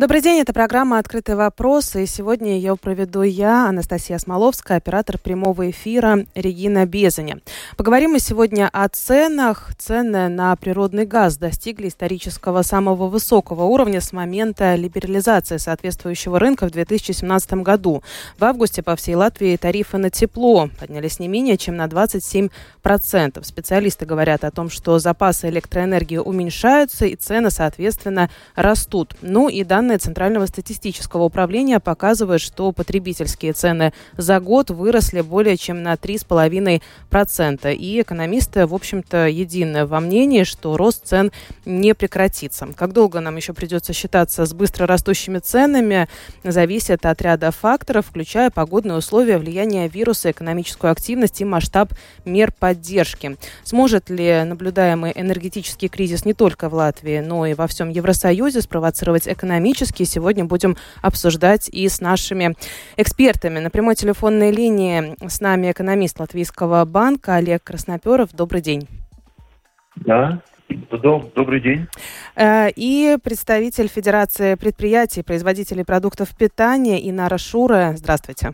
Добрый день, это программа «Открытый вопрос», и сегодня ее проведу я, Анастасия Смоловская, оператор прямого эфира Регина Безани. Поговорим мы сегодня о ценах. Цены на природный газ достигли исторического самого высокого уровня с момента либерализации соответствующего рынка в 2017 году. В августе по всей Латвии тарифы на тепло поднялись не менее чем на 27%. Специалисты говорят о том, что запасы электроэнергии уменьшаются и цены, соответственно, растут. Ну и данные Данные Центрального статистического управления показывают, что потребительские цены за год выросли более чем на 3,5%. И экономисты, в общем-то, едины во мнении, что рост цен не прекратится. Как долго нам еще придется считаться с быстро растущими ценами, зависит от ряда факторов, включая погодные условия, влияние вируса, экономическую активность и масштаб мер поддержки. Сможет ли наблюдаемый энергетический кризис не только в Латвии, но и во всем Евросоюзе спровоцировать экономический экономические сегодня будем обсуждать и с нашими экспертами. На прямой телефонной линии с нами экономист Латвийского банка Олег Красноперов. Добрый день. Да, Добрый день. Э, и представитель Федерации предприятий, производителей продуктов питания Инара Шура. Здравствуйте.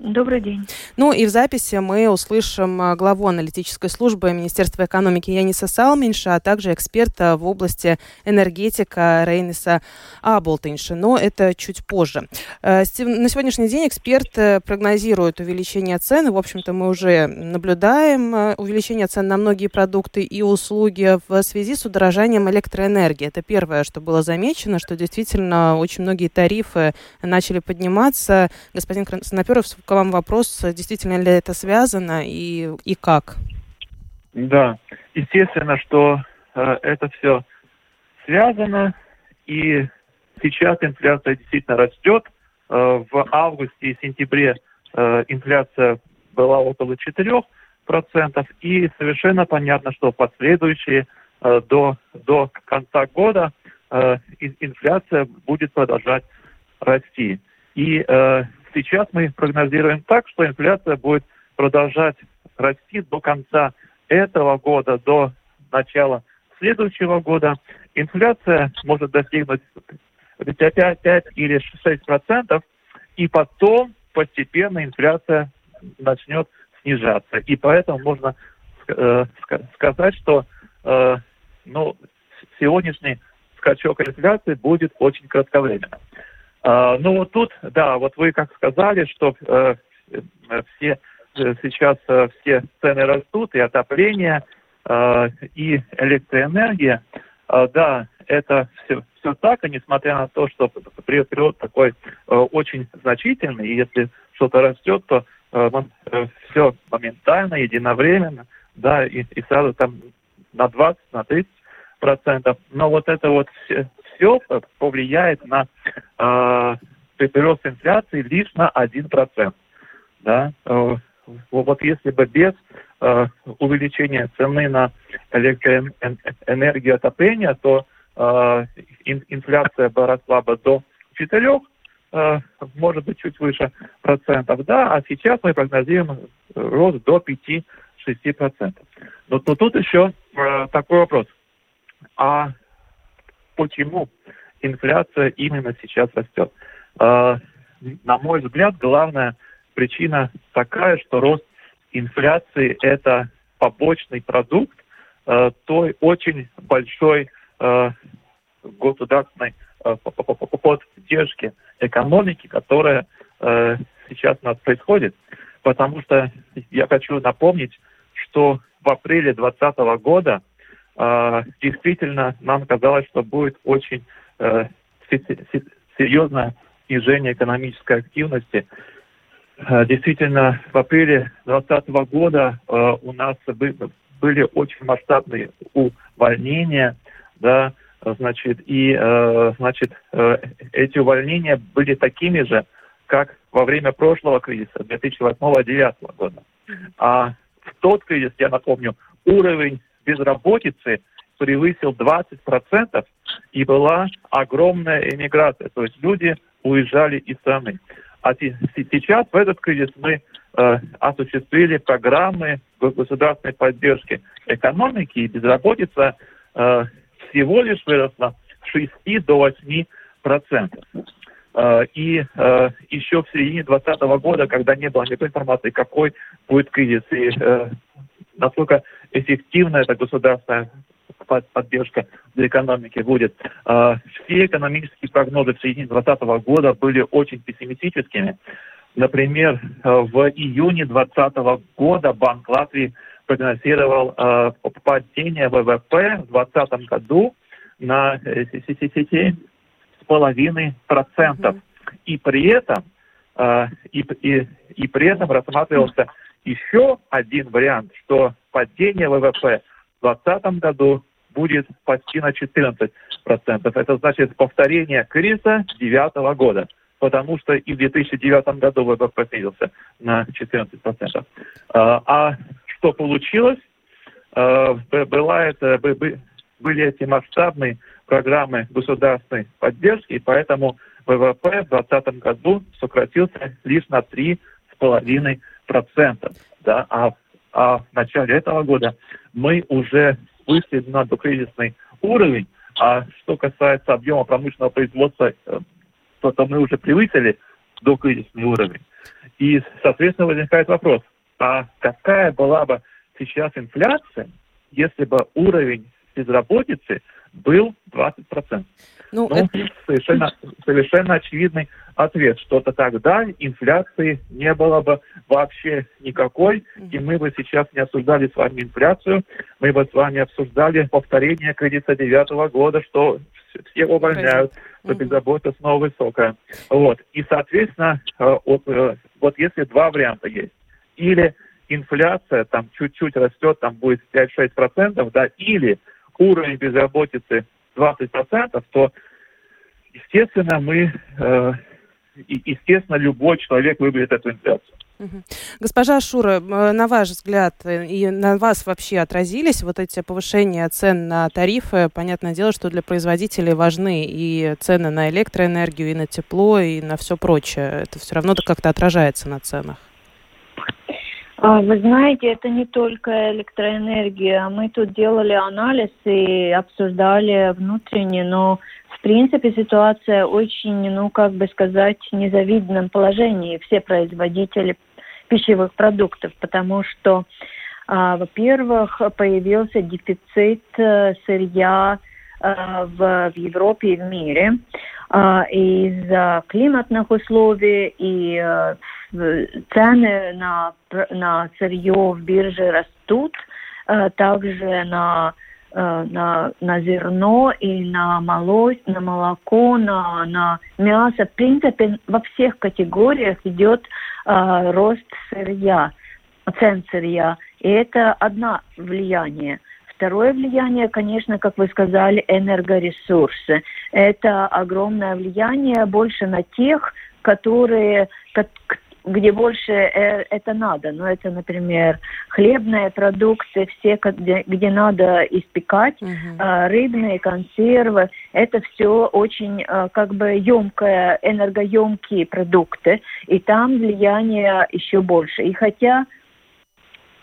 Добрый день. Ну и в записи мы услышим а, главу аналитической службы Министерства экономики Яниса Салминша, а также эксперта в области энергетика Рейниса Аболтинша. Но это чуть позже. Э, на сегодняшний день эксперт э, прогнозирует увеличение цен. В общем-то, мы уже наблюдаем э, увеличение цен на многие продукты и услуги в связи с удорожанием электроэнергии. Это первое, что было замечено, что действительно очень многие тарифы начали подниматься. Господин Красноперов к вам вопрос, действительно ли это связано и, и как? Да, естественно, что э, это все связано, и сейчас инфляция действительно растет. Э, в августе и сентябре э, инфляция была около 4%, и совершенно понятно, что последующие э, до, до конца года э, инфляция будет продолжать расти. И э, Сейчас мы прогнозируем так, что инфляция будет продолжать расти до конца этого года, до начала следующего года. Инфляция может достигнуть 5, 5 или 6 процентов, и потом постепенно инфляция начнет снижаться. И поэтому можно э, сказать, что э, ну, сегодняшний скачок инфляции будет очень кратковременным. А, ну тут, да, вот вы как сказали, что э, все э, сейчас э, все цены растут, и отопление, э, и электроэнергия. Э, да, это все, все так, и несмотря на то, что прирост такой э, очень значительный, и если что-то растет, то э, э, все моментально, единовременно, да, и, и сразу там на 20, на 30 процентов. Но вот это вот все, повлияет на э, прирост инфляции лишь на 1%. Да? Э, вот если бы без э, увеличения цены на электроэнергию отопления, то э, инфляция бы росла бы до 4, э, может быть, чуть выше процентов, да, а сейчас мы прогнозируем рост до 5-6 процентов. Но, но тут еще э, такой вопрос. А почему инфляция именно сейчас растет. А, на мой взгляд, главная причина такая, что рост инфляции – это побочный продукт а, той очень большой а, государственной поддержки экономики, которая сейчас у нас происходит. Потому что я хочу напомнить, что в апреле 2020 года действительно нам казалось, что будет очень э, серьезное снижение экономической активности. Э, действительно, в апреле 2020 года э, у нас были очень масштабные увольнения, да, значит, и, значит, эти увольнения были такими же, как во время прошлого кризиса 2008-2009 года. А в тот кризис, я напомню, уровень безработицы превысил 20%, и была огромная эмиграция. То есть люди уезжали из страны. А сейчас в этот кризис мы э, осуществили программы государственной поддержки экономики, и безработица э, всего лишь выросла с 6 до 8 процентов. Э, и э, еще в середине 2020 года, когда не было никакой информации, какой будет кризис и э, насколько эффективна эта государственная поддержка для экономики будет. Все экономические прогнозы в середине 2020 года были очень пессимистическими. Например, в июне 2020 года Банк Латвии прогнозировал падение ВВП в 2020 году на 7,5 процентов. И при этом э, и, и, и при этом рассматривался еще один вариант, что падение ВВП в 2020 году будет почти на 14 процентов. Это значит повторение кризиса 2009 года, потому что и в 2009 году ВВП снизился на 14 процентов. А, а что получилось? А, была это, были эти масштабные программы государственной поддержки, и поэтому ВВП в 2020 году сократился лишь на 3,5%. Да? А, а в начале этого года мы уже вышли на докризисный уровень. А что касается объема промышленного производства, э, то, то мы уже превысили докризисный уровень. И, соответственно, возникает вопрос, а какая была бы сейчас инфляция, если бы уровень безработицы был 20%. Ну, ну это... совершенно, совершенно очевидный ответ, что то тогда инфляции не было бы вообще никакой, и мы бы сейчас не обсуждали с вами инфляцию, мы бы с вами обсуждали повторение кредита девятого года, что все увольняют, что безработица снова высокая. Вот. И, соответственно, э, вот, э, вот если два варианта есть, или инфляция там чуть-чуть растет, там будет 5-6%, да, или уровень безработицы 20%, то, естественно, мы, э, естественно, любой человек выберет эту инфляцию. Госпожа Шура, э, на ваш взгляд э, и на вас вообще отразились вот эти повышения цен на тарифы? Понятное дело, что для производителей важны и цены на электроэнергию, и на тепло, и на все прочее. Это все равно как-то отражается на ценах. А, вы знаете, это не только электроэнергия. Мы тут делали анализ и обсуждали внутренне, но в принципе ситуация очень, ну как бы сказать, незавидном положении. Все производители пищевых продуктов, потому что, а, во-первых, появился дефицит э, сырья э, в, в Европе и в мире а, из-за климатных условий и э, цены на, на сырье в бирже растут, э, также на э, на, на зерно и на, молось, на молоко, на, на мясо. В принципе, во всех категориях идет э, рост сырья, цен сырья. И это одно влияние. Второе влияние, конечно, как вы сказали, энергоресурсы. Это огромное влияние больше на тех, которые, где больше э, это надо. Ну, это, например, хлебные продукты, все, где, где надо испекать, uh-huh. рыбные консервы. Это все очень э, как бы емкое, энергоемкие продукты. И там влияние еще больше. И хотя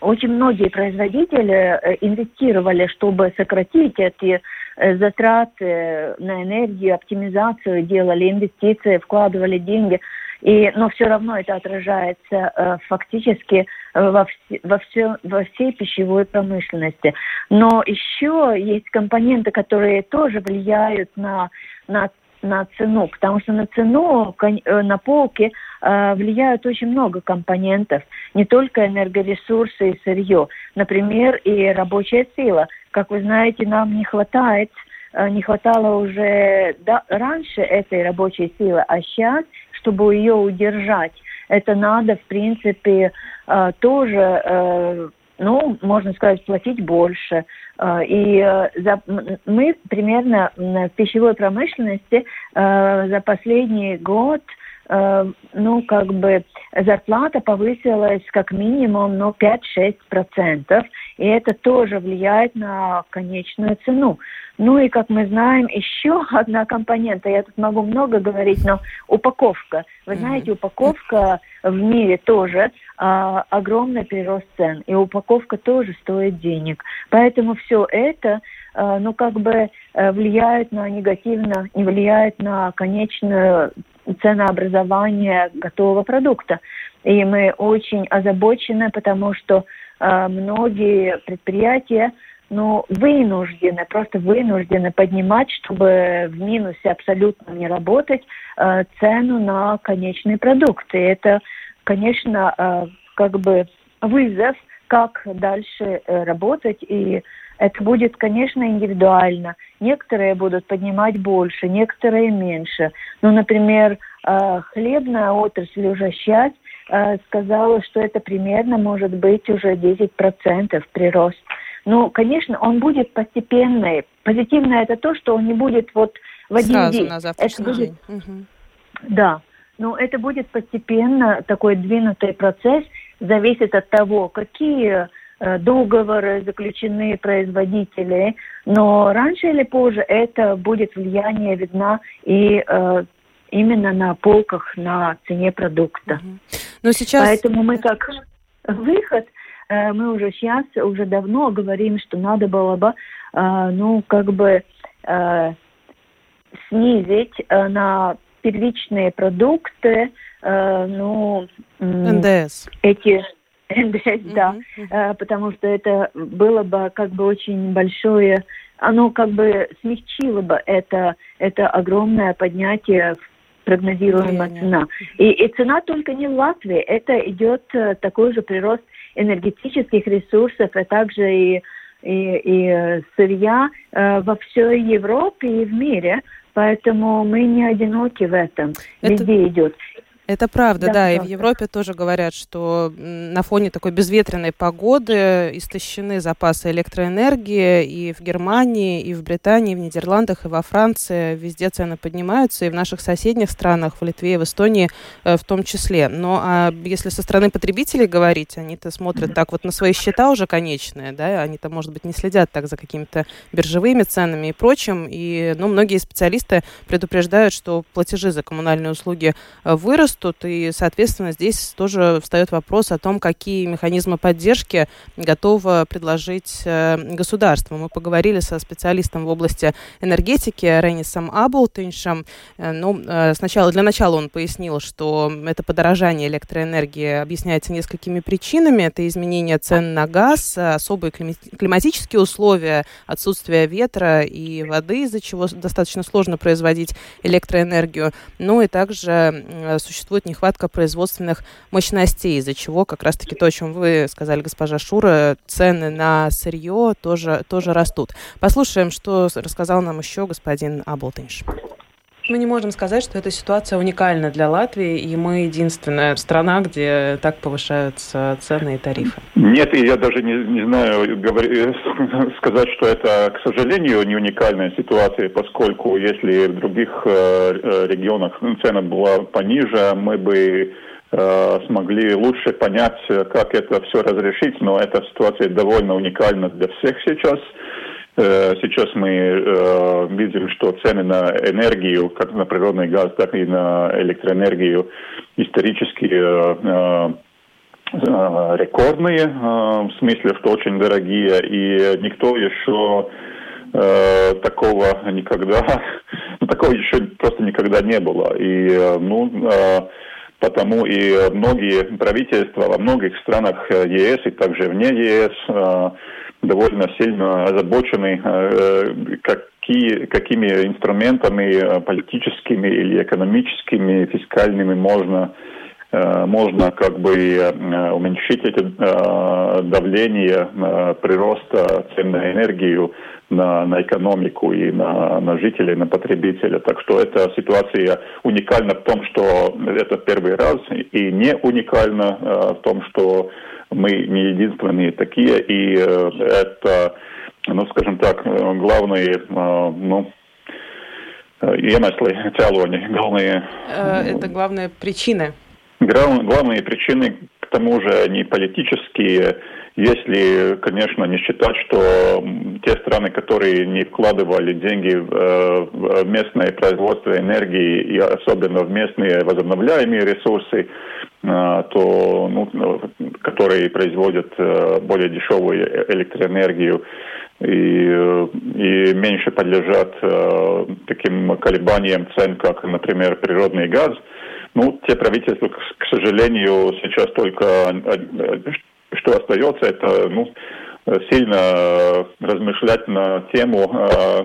очень многие производители э, инвестировали, чтобы сократить эти э, затраты на энергию, оптимизацию, делали инвестиции, вкладывали деньги – и, но все равно это отражается э, фактически э, во, вс во, все, во всей пищевой промышленности. Но еще есть компоненты, которые тоже влияют на, на на цену, потому что на цену э, на полке э, влияют очень много компонентов, не только энергоресурсы и сырье, например, и рабочая сила. Как вы знаете, нам не хватает э, не хватало уже да, раньше этой рабочей силы, а сейчас чтобы ее удержать, это надо, в принципе, э, тоже, э, ну, можно сказать, платить больше. Э, и за, мы примерно в пищевой промышленности за последний год ну, как бы зарплата повысилась как минимум, ну, 5-6%. и это тоже влияет на конечную цену. Ну и, как мы знаем, еще одна компонента, я тут могу много говорить, но упаковка. Вы знаете, упаковка в мире тоже а, огромный прирост цен, и упаковка тоже стоит денег. Поэтому все это, а, ну, как бы а, влияет на негативно, не влияет на конечное ценообразование готового продукта. И мы очень озабочены, потому что а, многие предприятия ну, вынуждены, просто вынуждены поднимать, чтобы в минусе абсолютно не работать, э, цену на конечные продукты. Это, конечно, э, как бы вызов, как дальше э, работать, и это будет, конечно, индивидуально. Некоторые будут поднимать больше, некоторые меньше. Ну, например, э, хлебная отрасль уже сейчас э, сказала, что это примерно может быть уже 10% прирост. Ну, конечно, он будет постепенный. Позитивное это то, что он не будет вот в один Сразу день. на завтрашний это будет, день. Угу. Да, но это будет постепенно такой двинутый процесс, зависит от того, какие договоры заключены производители, но раньше или позже это будет влияние видно и э, именно на полках, на цене продукта. Но сейчас... Поэтому мы как выход Э, мы уже сейчас, уже давно говорим, что надо было бы, э, ну, как бы э, снизить на первичные продукты, ну, НДС. Эти да, uh-huh. потому что это было бы как бы очень большое, оно как бы смягчило бы это, это огромное поднятие прогнозируемая цена. И, и цена только не в Латвии, это идет такой же прирост энергетических ресурсов, а также и, и, и сырья э, во всей Европе и в мире. Поэтому мы не одиноки в этом. Это... Везде идет. Это правда, да, да. И в Европе тоже говорят, что на фоне такой безветренной погоды истощены запасы электроэнергии и в Германии, и в Британии, и в Нидерландах, и во Франции. Везде цены поднимаются, и в наших соседних странах, в Литве и в Эстонии э, в том числе. Но а если со стороны потребителей говорить, они-то смотрят так вот на свои счета уже конечные, да, они-то, может быть, не следят так за какими-то биржевыми ценами и прочим. И, ну, многие специалисты предупреждают, что платежи за коммунальные услуги э, вырастут, растут, и, соответственно, здесь тоже встает вопрос о том, какие механизмы поддержки готово предложить э, государство. Мы поговорили со специалистом в области энергетики Ренисом Аблтиншем. Э, ну, э, сначала, для начала он пояснил, что это подорожание электроэнергии объясняется несколькими причинами. Это изменение цен на газ, особые климатические условия, отсутствие ветра и воды, из-за чего достаточно сложно производить электроэнергию. Ну и также существует существует нехватка производственных мощностей, из-за чего как раз-таки то, о чем вы сказали, госпожа Шура, цены на сырье тоже, тоже растут. Послушаем, что рассказал нам еще господин Аблтинш. Мы не можем сказать, что эта ситуация уникальна для Латвии, и мы единственная страна, где так повышаются цены и тарифы. Нет, я даже не, не знаю говори, сказать, что это, к сожалению, не уникальная ситуация, поскольку если в других э, э регионах цена была пониже, мы бы э, смогли лучше понять, как это все разрешить, но эта ситуация довольно уникальна для всех сейчас. Э, сейчас мы э, видим, что цены на энергию, как на природный газ, так и на электроэнергию, исторически э, рекордные, в смысле, что очень дорогие, и никто еще такого никогда, такого еще просто никогда не было. И, ну, потому и многие правительства во многих странах ЕС и также вне ЕС довольно сильно озабочены, э, какие, какими инструментами э, политическими или экономическими, фискальными можно э, можно как бы уменьшить это давление прироста цен на энергию на, на экономику и на, на жителей, на потребителя. Так что эта ситуация уникальна в том, что это первый раз, и не уникальна в том, что мы не единственные такие, и э, это, ну, скажем так, главные, э, ну, iemesli, cēloņi, главные... Это главные причины. Главные причины, к тому же они политические, если, конечно, не считать, что те страны, которые не вкладывали деньги в местное производство энергии и особенно в местные возобновляемые ресурсы, то, ну, которые производят более дешевую электроэнергию, и, и меньше подлежат э, таким колебаниям цен, как, например, природный газ. Ну, те правительства, к, сожалению, сейчас только э, что остается, это ну, сильно размышлять на тему, э,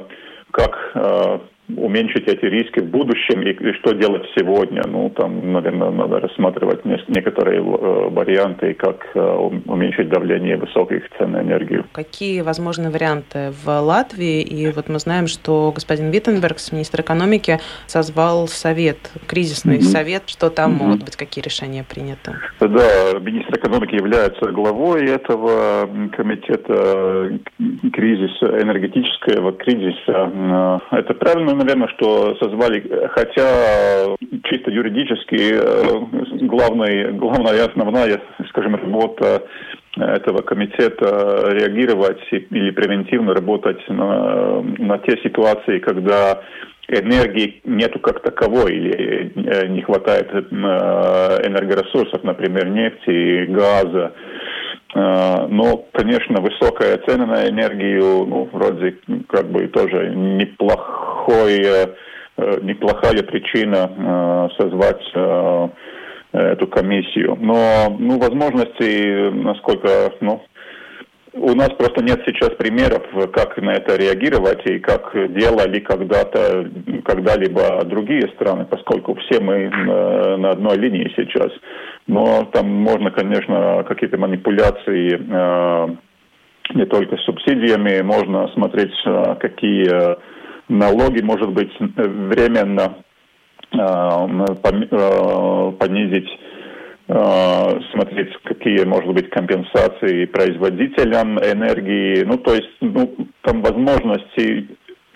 как э, уменьшить эти риски в будущем и, и что делать сегодня. Ну, там, наверное, надо рассматривать некоторые э, варианты, как э, уменьшить давление высоких цен на энергию. Какие возможны варианты в Латвии? И вот мы знаем, что господин Виттенберг, министр экономики, созвал совет, кризисный mm-hmm. совет, что там mm-hmm. могут быть, какие решения приняты? Да, министр экономики является главой этого комитета кризиса, энергетического кризиса. Это правильно наверное, что созвали, хотя чисто юридически э, главная, главная основная, скажем, работа этого комитета реагировать или превентивно работать на, на те ситуации, когда энергии нету как таковой или э, не хватает э, энергоресурсов, например, нефти, газа. Но, конечно, высокая цена на энергию, ну, вроде как бы тоже неплохо неплохой, э, э, неплохая причина э, созвать эту комиссию. Но ну, возможности, насколько ну, у нас просто нет сейчас примеров, как на это реагировать и как делали когда-то, когда-либо другие страны, поскольку все мы на одной линии сейчас. Но там можно, конечно, какие-то манипуляции э, не только с субсидиями, можно смотреть, какие налоги, может быть, временно понизить, смотреть, какие, может быть, компенсации производителям энергии. Ну, то есть, ну, там возможности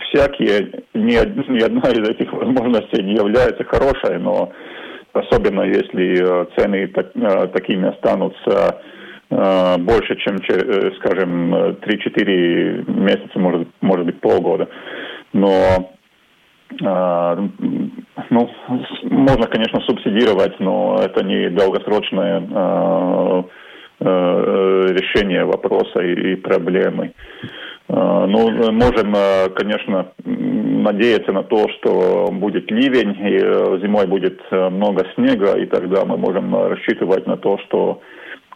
всякие, ни, ни одна из этих возможностей не является хорошей, но особенно если цены так, такими останутся больше, чем, э, скажем, 3-4 месяца, может, может быть, полгода но э, ну, можно, конечно, субсидировать, но это не долгосрочное э, э, решение вопроса и проблемы. Э, ну, можем, конечно, надеяться на то, что будет ливень, и зимой будет много снега, и тогда мы можем рассчитывать на то, что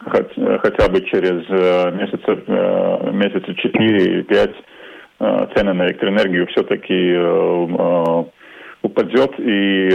хотя бы через месяца, месяца 4-5 Э, цены на электроэнергию все-таки э, э, упадет, и,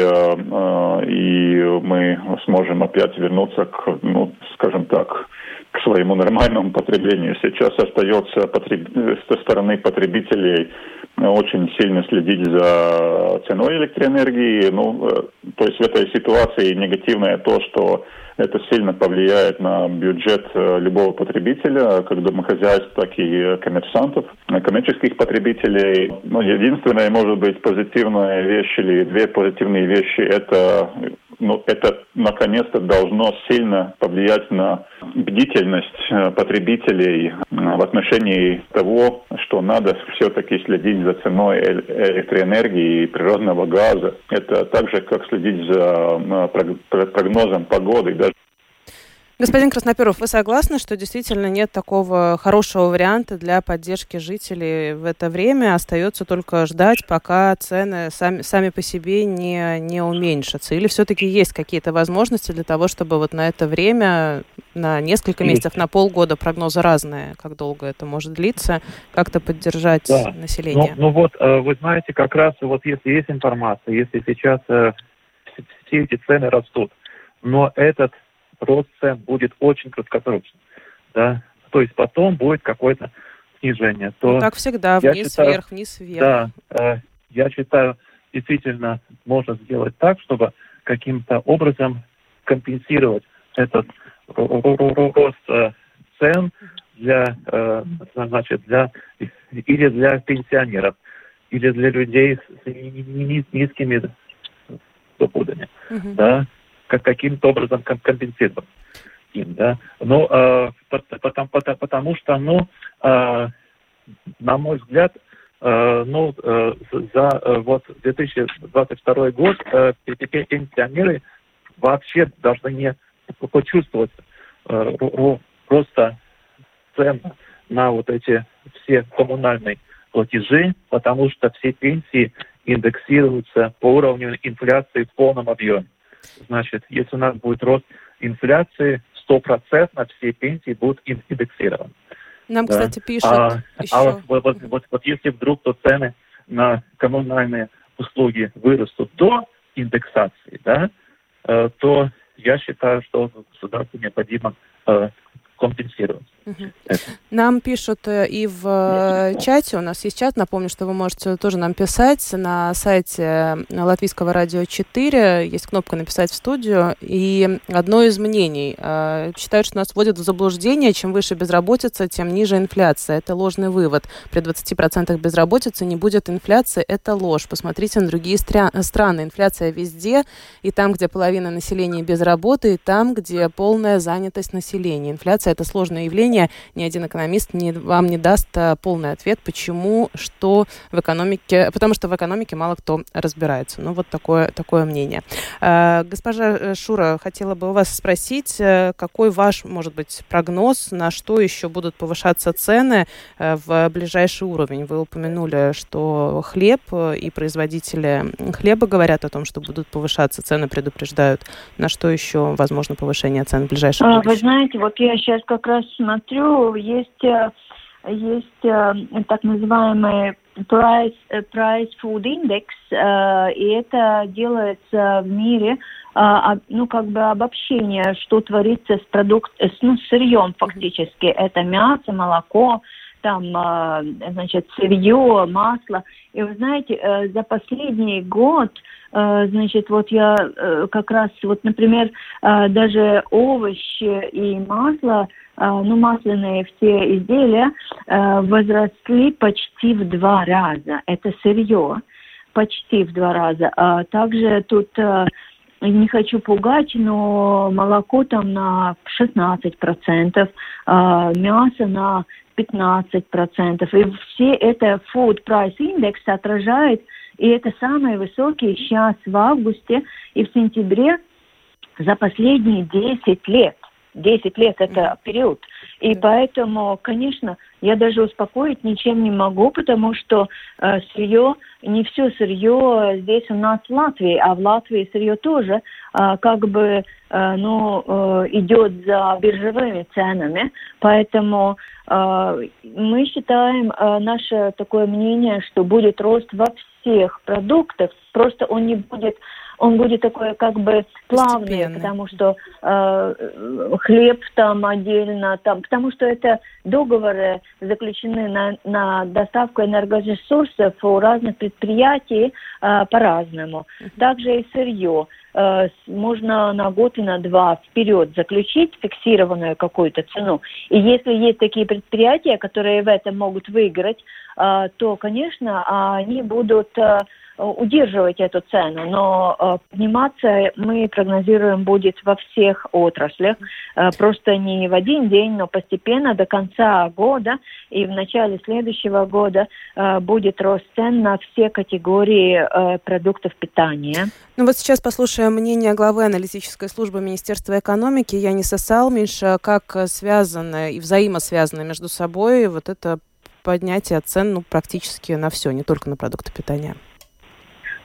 и мы сможем опять вернуться к, ну, скажем так, к своему нормальному потреблению. Сейчас остается потреб... со стороны потребителей очень сильно следить за ценой электроэнергии. Ну, то есть в этой ситуации негативное то, что это сильно повлияет на бюджет э, любого потребителя, как домохозяйств, так и коммерсантов, коммерческих потребителей. Но единственная, может быть, позитивная вещь или две позитивные вещи – это ну, это наконец-то должно сильно повлиять на бдительность э, потребителей э, в отношении того, что надо все-таки следить за ценой электроэнергии и природного газа. Это так же, как следить за э, прогнозом погоды. Даже Господин Красноперов, вы согласны, что действительно нет такого хорошего варианта для поддержки жителей в это время? Остается только ждать, пока цены сами, сами по себе не, не уменьшатся? Или все-таки есть какие-то возможности для того, чтобы вот на это время, на несколько месяцев, на полгода, прогнозы разные, как долго это может длиться, как-то поддержать да. население? Ну, ну вот, э, вы знаете, как раз вот если есть информация, если сейчас э, все эти цены растут, но этот рост цен будет очень краткосрочным. Да? То есть потом будет какое-то снижение. То ну, как всегда, вниз, считаю, вверх, вниз, вверх. Да, э, я считаю, действительно можно сделать так, чтобы каким-то образом компенсировать этот рост э, цен для, э, значит, для, или для пенсионеров, или для людей с низкими доходами. Uh-huh. Да? Как каким-то образом компенсировать. допустим, да. Ну, э, потому, потому, потому что, ну, э, на мой взгляд, э, ну, э, за э, вот 2022 год э, пенсионеры вообще должны не почувствовать э, роста цен на вот эти все коммунальные платежи, потому что все пенсии индексируются по уровню инфляции в полном объеме. Значит, если у нас будет рост инфляции, стопроцентно все пенсии будут индексированы. Нам, да. кстати, пишут а, еще... А вот, вот, вот, вот, вот если вдруг то цены на коммунальные услуги вырастут до индексации, да, э, то я считаю, что государству необходимо э, компенсировать. Нам пишут э, и в э, чате, у нас есть чат, напомню, что вы можете тоже нам писать на сайте э, Латвийского радио 4, есть кнопка «Написать в студию», и одно из мнений, считают, что нас вводят в заблуждение, чем выше безработица, тем ниже инфляция. Это ложный вывод. При 20% безработицы не будет инфляции, это ложь. Посмотрите на другие страны. Инфляция везде, и там, где половина населения без работы, и там, где полная занятость населения. Инфляция – это сложное явление, мнение, ни один экономист не, вам не даст а, полный ответ, почему, что в экономике, потому что в экономике мало кто разбирается. Ну, вот такое, такое мнение. А, госпожа э, Шура, хотела бы у вас спросить, э, какой ваш, может быть, прогноз, на что еще будут повышаться цены э, в ближайший уровень? Вы упомянули, что хлеб и производители хлеба говорят о том, что будут повышаться цены, предупреждают. На что еще возможно повышение цен в ближайшем будущем? Вы знаете, вот я сейчас как раз смотрю смотрю, есть, э, есть э, так называемый price, э, price food index, и это делается в мире, ну, как бы обобщение, что творится с продукт, ну, с сырьем фактически. Это мясо, молоко, там, значит, сырье, масло. И вы знаете, за последний год, значит, вот я как раз, вот, например, даже овощи и масло – а, ну, масляные все изделия а, возросли почти в два раза. Это сырье почти в два раза. А также тут не хочу пугать, но молоко там на 16%, а мясо на 15%. И все это Food Price Index отражает, и это самые высокие сейчас в августе и в сентябре за последние 10 лет. 10 лет это период. И поэтому, конечно, я даже успокоить ничем не могу, потому что э, сырье, не все сырье здесь у нас в Латвии, а в Латвии сырье тоже э, как бы э, ну, э, идет за биржевыми ценами. Поэтому э, мы считаем, э, наше такое мнение, что будет рост во всех продуктах, просто он не будет он будет такой как бы плавный, Постепенно. потому что э, хлеб там отдельно, там, потому что это договоры заключены на, на доставку энергоресурсов у разных предприятий э, по-разному. Также и сырье э, можно на год и на два вперед заключить фиксированную какую-то цену. И если есть такие предприятия, которые в этом могут выиграть, э, то, конечно, они будут э, удерживать эту цену, но э, подниматься мы прогнозируем будет во всех отраслях, э, просто не в один день, но постепенно до конца года и в начале следующего года э, будет рост цен на все категории продуктов питания. Ну вот сейчас послушаем мнение главы аналитической службы Министерства экономики Яниса Салмиша, как связаны и взаимосвязаны между собой вот это поднятие цен ну, практически на все, не только на продукты питания.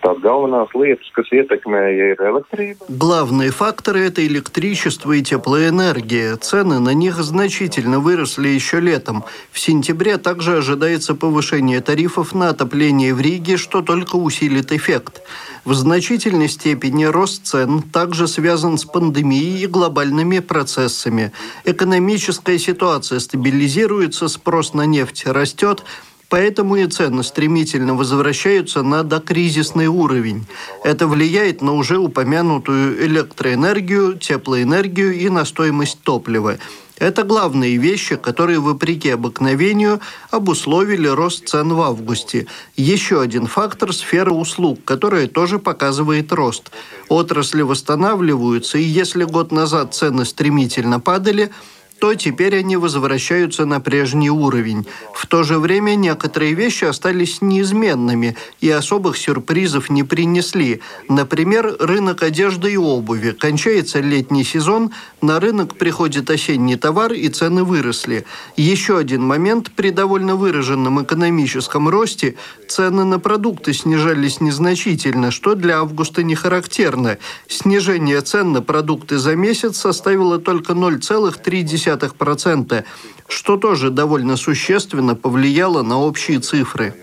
Tās galvenās lietas, kas ietekmēja, ir elektrība. Главные факторы – это электричество и теплоэнергия. Цены на них значительно выросли еще летом. В сентябре также ожидается повышение тарифов на отопление в Риге, что только усилит эффект. В значительной степени рост цен также связан с пандемией и глобальными процессами. Экономическая ситуация стабилизируется, спрос на нефть растет – Поэтому и цены стремительно возвращаются на докризисный уровень. Это влияет на уже упомянутую электроэнергию, теплоэнергию и на стоимость топлива. Это главные вещи, которые, вопреки обыкновению, обусловили рост цен в августе. Еще один фактор – сфера услуг, которая тоже показывает рост. Отрасли восстанавливаются, и если год назад цены стремительно падали – то теперь они возвращаются на прежний уровень. В то же время некоторые вещи остались неизменными и особых сюрпризов не принесли. Например, рынок одежды и обуви. Кончается летний сезон, на рынок приходит осенний товар и цены выросли. Еще один момент при довольно выраженном экономическом росте цены на продукты снижались незначительно, что для августа не характерно. Снижение цен на продукты за месяц составило только 0,3 0,2%, что тоже довольно существенно повлияло на общие цифры.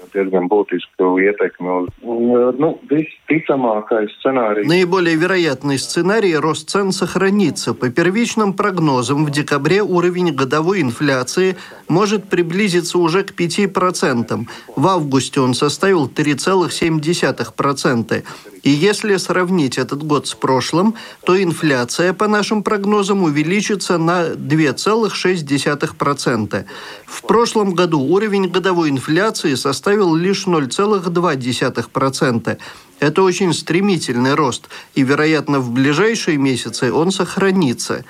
Наиболее вероятный сценарий – рост цен сохранится. По первичным прогнозам, в декабре уровень годовой инфляции может приблизиться уже к 5%. В августе он составил 3,7%. И если сравнить этот год с прошлым, то инфляция, по нашим прогнозам, увеличится на 2,6%. В прошлом году уровень годовой инфляции составил лишь 0,2%. Это очень стремительный рост, и, вероятно, в ближайшие месяцы он сохранится.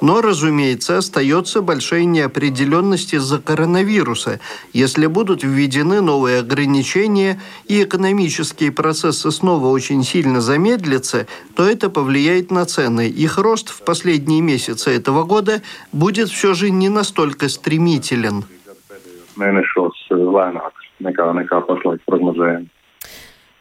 Но, разумеется, остается большая неопределенность из-за коронавируса. Если будут введены новые ограничения и экономические процессы снова очень сильно замедлятся, то это повлияет на цены. Их рост в последние месяцы этого года будет все же не настолько стремителен. Mēnešos lēnāks nekā, nekā pašlaik prognozējam.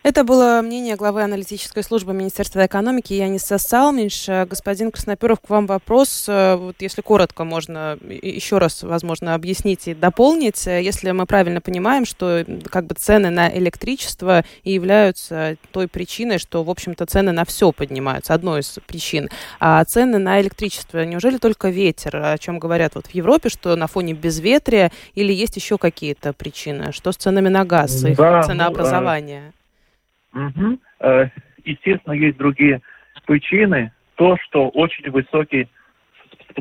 Это было мнение главы аналитической службы Министерства экономики Яниса Салминш. Господин Красноперов, к вам вопрос. Вот если коротко можно еще раз, возможно, объяснить и дополнить. Если мы правильно понимаем, что как бы цены на электричество и являются той причиной, что, в общем-то, цены на все поднимаются, одной из причин. А цены на электричество, неужели только ветер, о чем говорят вот в Европе, что на фоне безветрия, или есть еще какие-то причины? Что с ценами на газ, их да, ценообразование? Ну, Угу. Естественно, есть другие причины. То, что очень высокий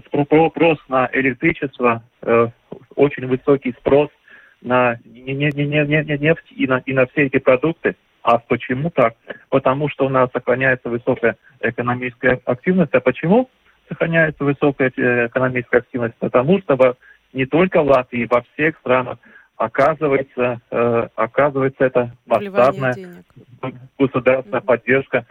спрос на электричество, э, очень высокий спрос на нефть и на, и на все эти продукты. А почему так? Потому что у нас сохраняется высокая экономическая активность. А почему сохраняется высокая э, экономическая активность? Потому что не только в Латвии, во всех странах оказывается, э, оказывается это масштабная государственная mm-hmm. поддержка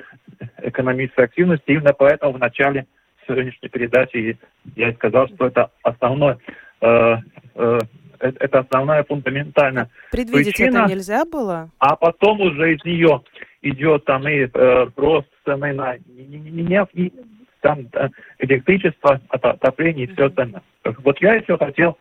экономической активности. Именно поэтому в начале сегодняшней передачи я сказал, что это основной, э, э, это основная фундаментальная Предвидеть причина. это нельзя было? А потом уже из нее идет там и э, рост цены на нефть, и там э, электричество, отопление и все остальное. Вот я еще хотел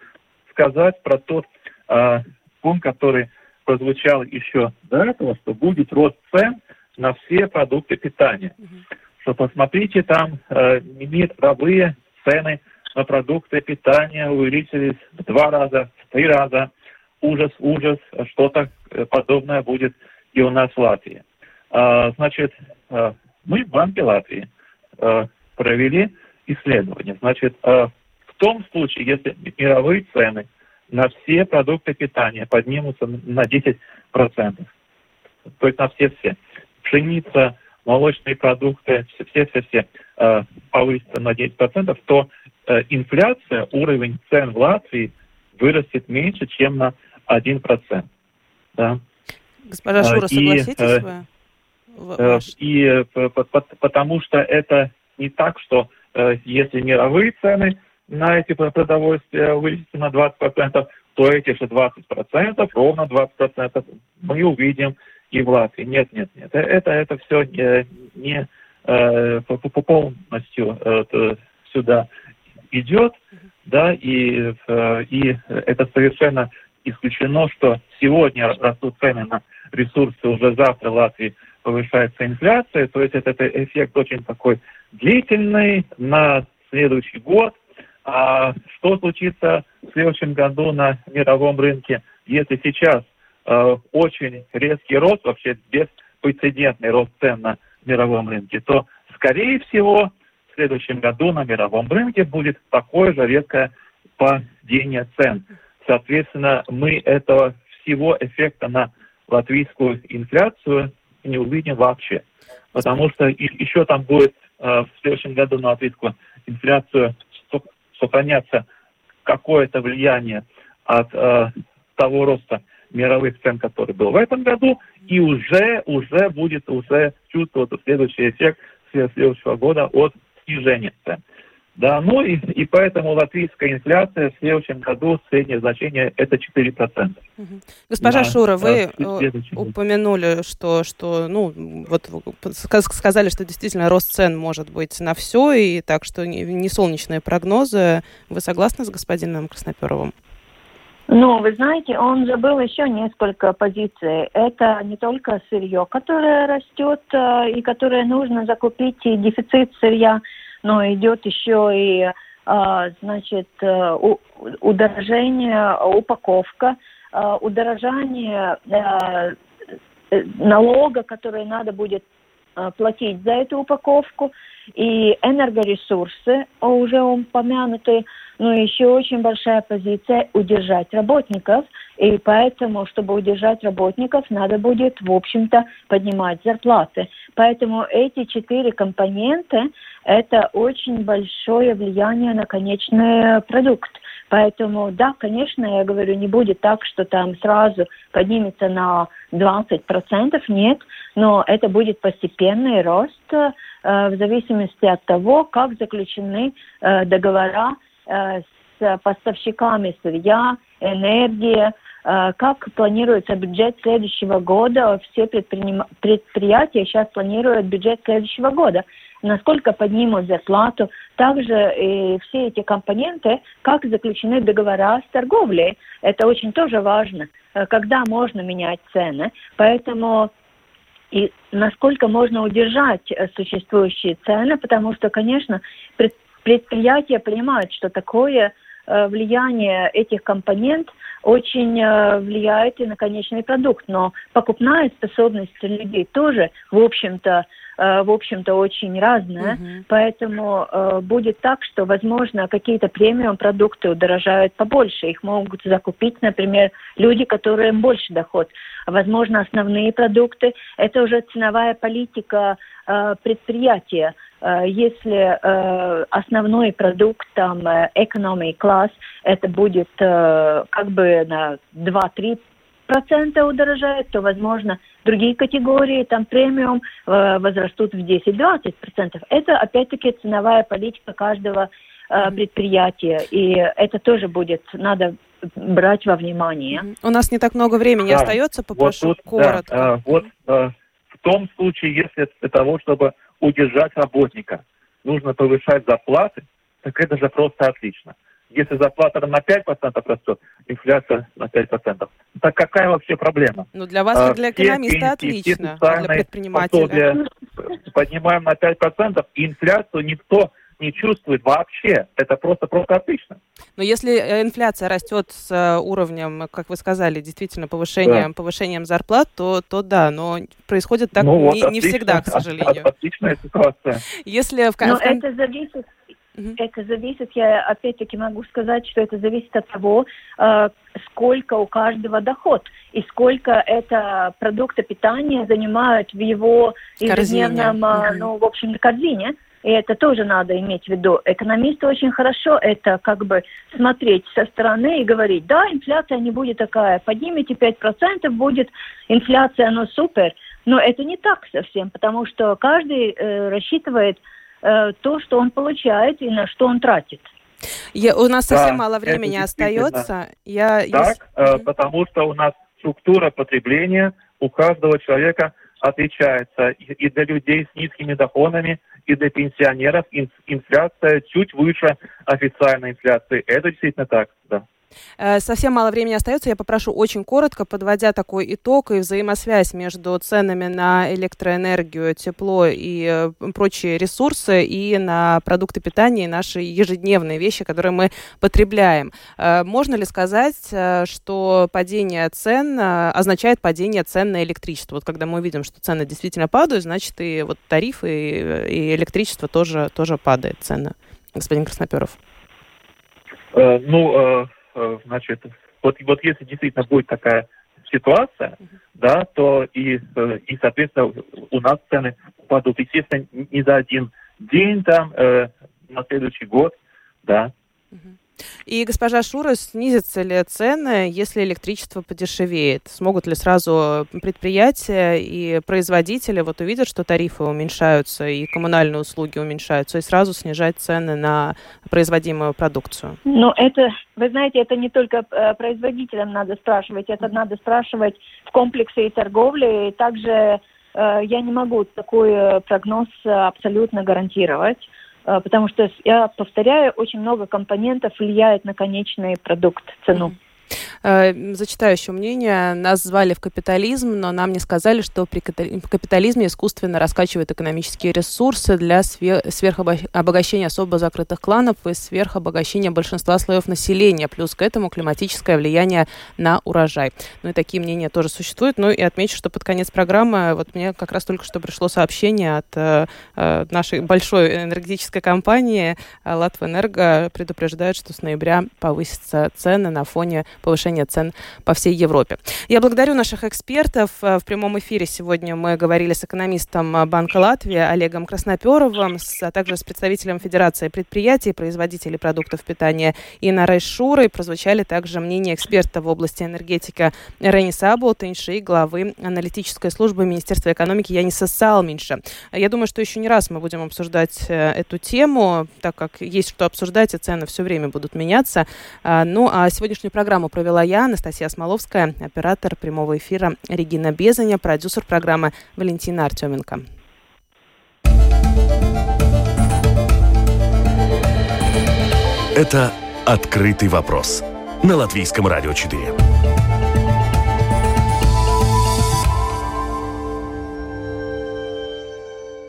сказать про тот э, пункт, который прозвучал еще до этого, что будет рост цен на все продукты питания. Mm-hmm. Что посмотрите, там э, мировые цены на продукты питания увеличились в два раза, в три раза. Ужас, ужас, что-то э, подобное будет и у нас в Латвии. А, значит, э, мы в Банке Латвии э, провели исследование. Значит, э, в том случае, если мировые цены на все продукты питания поднимутся на 10%. То есть на все-все. Пшеница, молочные продукты, все-все-все э, повысятся на 10%, то э, инфляция, уровень цен в Латвии вырастет меньше, чем на 1%. Да. Госпожа Шура, согласитесь и, вы? Э, и э, потому что это не так, что э, если мировые цены на эти продовольствия вывести на 20%, то эти же 20%, ровно 20% мы увидим и в Латвии. Нет, нет, нет. Э, это, это все не, не э, полностью э, сюда идет, да, и, э, и это совершенно исключено, что сегодня растут цены на ресурсы, уже завтра в Латвии повышается инфляция, то есть этот эффект очень такой длительный на следующий год, а что случится в следующем году на мировом рынке, если сейчас э, очень резкий рост, вообще беспрецедентный рост цен на мировом рынке, то, скорее всего, в следующем году на мировом рынке будет такое же резкое падение цен. Соответственно, мы этого всего эффекта на латвийскую инфляцию не увидим вообще. Потому что еще там будет э, в следующем году на латвийскую инфляцию сохраняться какое-то влияние от э, того роста мировых цен, который был в этом году, и уже, уже будет уже чувствоваться следующий эффект следующего года от снижения цен. Да, ну и, и поэтому латвийская инфляция в следующем году среднее значение это 4%. Угу. Госпожа да, Шура, вы э, упомянули, что, что, ну, вот сказали, что действительно рост цен может быть на все, и так что не, не солнечные прогнозы. Вы согласны с господином Красноперовым? Ну, вы знаете, он забыл еще несколько позиций. Это не только сырье, которое растет э, и которое нужно закупить, и дефицит сырья, но идет еще и, а, значит, э, удорожение, упаковка, а, удорожание э, налога, который надо будет а, платить за эту упаковку, и энергоресурсы, уже упомянутые, но еще очень большая позиция удержать работников, и поэтому, чтобы удержать работников, надо будет, в общем-то, поднимать зарплаты. Поэтому эти четыре компонента – это очень большое влияние на конечный продукт. Поэтому, да, конечно, я говорю, не будет так, что там сразу поднимется на 20%, нет, но это будет постепенный рост э, в зависимости от того, как заключены э, договора э, с поставщиками сырья, энергии, э, как планируется бюджет следующего года. Все предприним... предприятия сейчас планируют бюджет следующего года насколько поднимут зарплату, также и все эти компоненты, как заключены договора с торговлей. Это очень тоже важно, э, когда можно менять цены. Поэтому и насколько можно удержать э, существующие цены, потому что, конечно, предприятия понимают, что такое э, влияние этих компонент очень влияет и на конечный продукт, но покупная способность людей тоже, в общем-то, Э, в общем-то, очень разная. Угу. Поэтому э, будет так, что, возможно, какие-то премиум продукты удорожают побольше. Их могут закупить, например, люди, которые им больше доход. Возможно, основные продукты – это уже ценовая политика э, предприятия. Э, если э, основной продукт, там, экономий класс, это будет э, как бы на 2-3 процента удорожает, то, возможно, другие категории, там премиум, э, возрастут в 10-20 процентов. Это, опять-таки, ценовая политика каждого э, предприятия, и это тоже будет, надо брать во внимание. У нас не так много времени да. остается, попрошу вот тут, коротко. Да, э, вот э, в том случае, если для того, чтобы удержать работника, нужно повышать зарплаты, так это же просто отлично если зарплата на 5% растет, инфляция на 5%. Так какая вообще проблема? Ну, для вас, как для экономиста, отлично, а для предпринимателя. Поднимаем на 5%, и инфляцию никто не чувствует вообще. Это просто, просто отлично. Но если э, инфляция растет с э, уровнем, как вы сказали, действительно повышением, да. повышением зарплат, то, то да, но происходит так ну, вот, не, отлично, не всегда, к сожалению. Отличная ситуация. Если в, но в... это зависит. Это зависит, я опять-таки могу сказать, что это зависит от того, э, сколько у каждого доход и сколько это продукты питания занимают в его ежедневном, ну, в общем, корзине. И это тоже надо иметь в виду. Экономисты очень хорошо это как бы смотреть со стороны и говорить, да, инфляция не будет такая, поднимите 5%, будет инфляция, ну супер. Но это не так совсем, потому что каждый э, рассчитывает Э, то, что он получает и на что он тратит. Я, у нас совсем да, мало времени остается. Я, так, если... э, потому что у нас структура потребления у каждого человека отличается. И, и для людей с низкими доходами, и для пенсионеров инфляция чуть выше официальной инфляции. Это действительно так, да. Э, совсем мало времени остается. Я попрошу очень коротко, подводя такой итог и взаимосвязь между ценами на электроэнергию, тепло и э, прочие ресурсы и на продукты питания и наши ежедневные вещи, которые мы потребляем. Э, можно ли сказать, что падение цен означает падение цен на электричество? Вот когда мы увидим, что цены действительно падают, значит и вот тарифы и электричество тоже, тоже падает цены. Господин Красноперов. Ну, значит, вот, вот если действительно будет такая ситуация, uh-huh. да, то и, и, соответственно, у нас цены упадут, естественно, не за один день там, э, на следующий год, да. Uh-huh. И, госпожа Шура, снизятся ли цены, если электричество подешевеет? Смогут ли сразу предприятия и производители вот увидят, что тарифы уменьшаются и коммунальные услуги уменьшаются, и сразу снижать цены на производимую продукцию? Ну, это, вы знаете, это не только э, производителям надо спрашивать, это надо спрашивать в комплексе и торговли, и также э, я не могу такой э, прогноз абсолютно гарантировать. Э, потому что, я повторяю, очень много компонентов влияет на конечный продукт, цену. Mm-hmm. Э, зачитаю еще мнение. Нас звали в капитализм, но нам не сказали, что при капитализме искусственно раскачивают экономические ресурсы для сверхобогащения особо закрытых кланов и сверхобогащения большинства слоев населения. Плюс к этому климатическое влияние на урожай. Ну и такие мнения тоже существуют. Ну и отмечу, что под конец программы вот мне как раз только что пришло сообщение от э, э нашей большой энергетической компании Латвэнерго предупреждает, что с ноября повысятся цены на фоне повышения цен по всей Европе. Я благодарю наших экспертов. Э, в прямом эфире сегодня мы говорили с экономистом э, Банка Латвии Олегом Красноперовым, а также с представителем Федерации предприятий, производителей продуктов питания Инарой Шурой. Прозвучали также мнения эксперта в области энергетики Рениса Аблтенши и главы аналитической службы Министерства экономики Яниса Салминша. Я думаю, что еще не раз мы будем обсуждать э, эту тему, так как есть что обсуждать, и цены все время будут меняться. Ну, а сегодняшнюю программу Программу провела я, Анастасия Смоловская, оператор прямого эфира Регина Безаня, продюсер программы Валентина Артеменко. Это «Открытый вопрос» на Латвийском радио 4.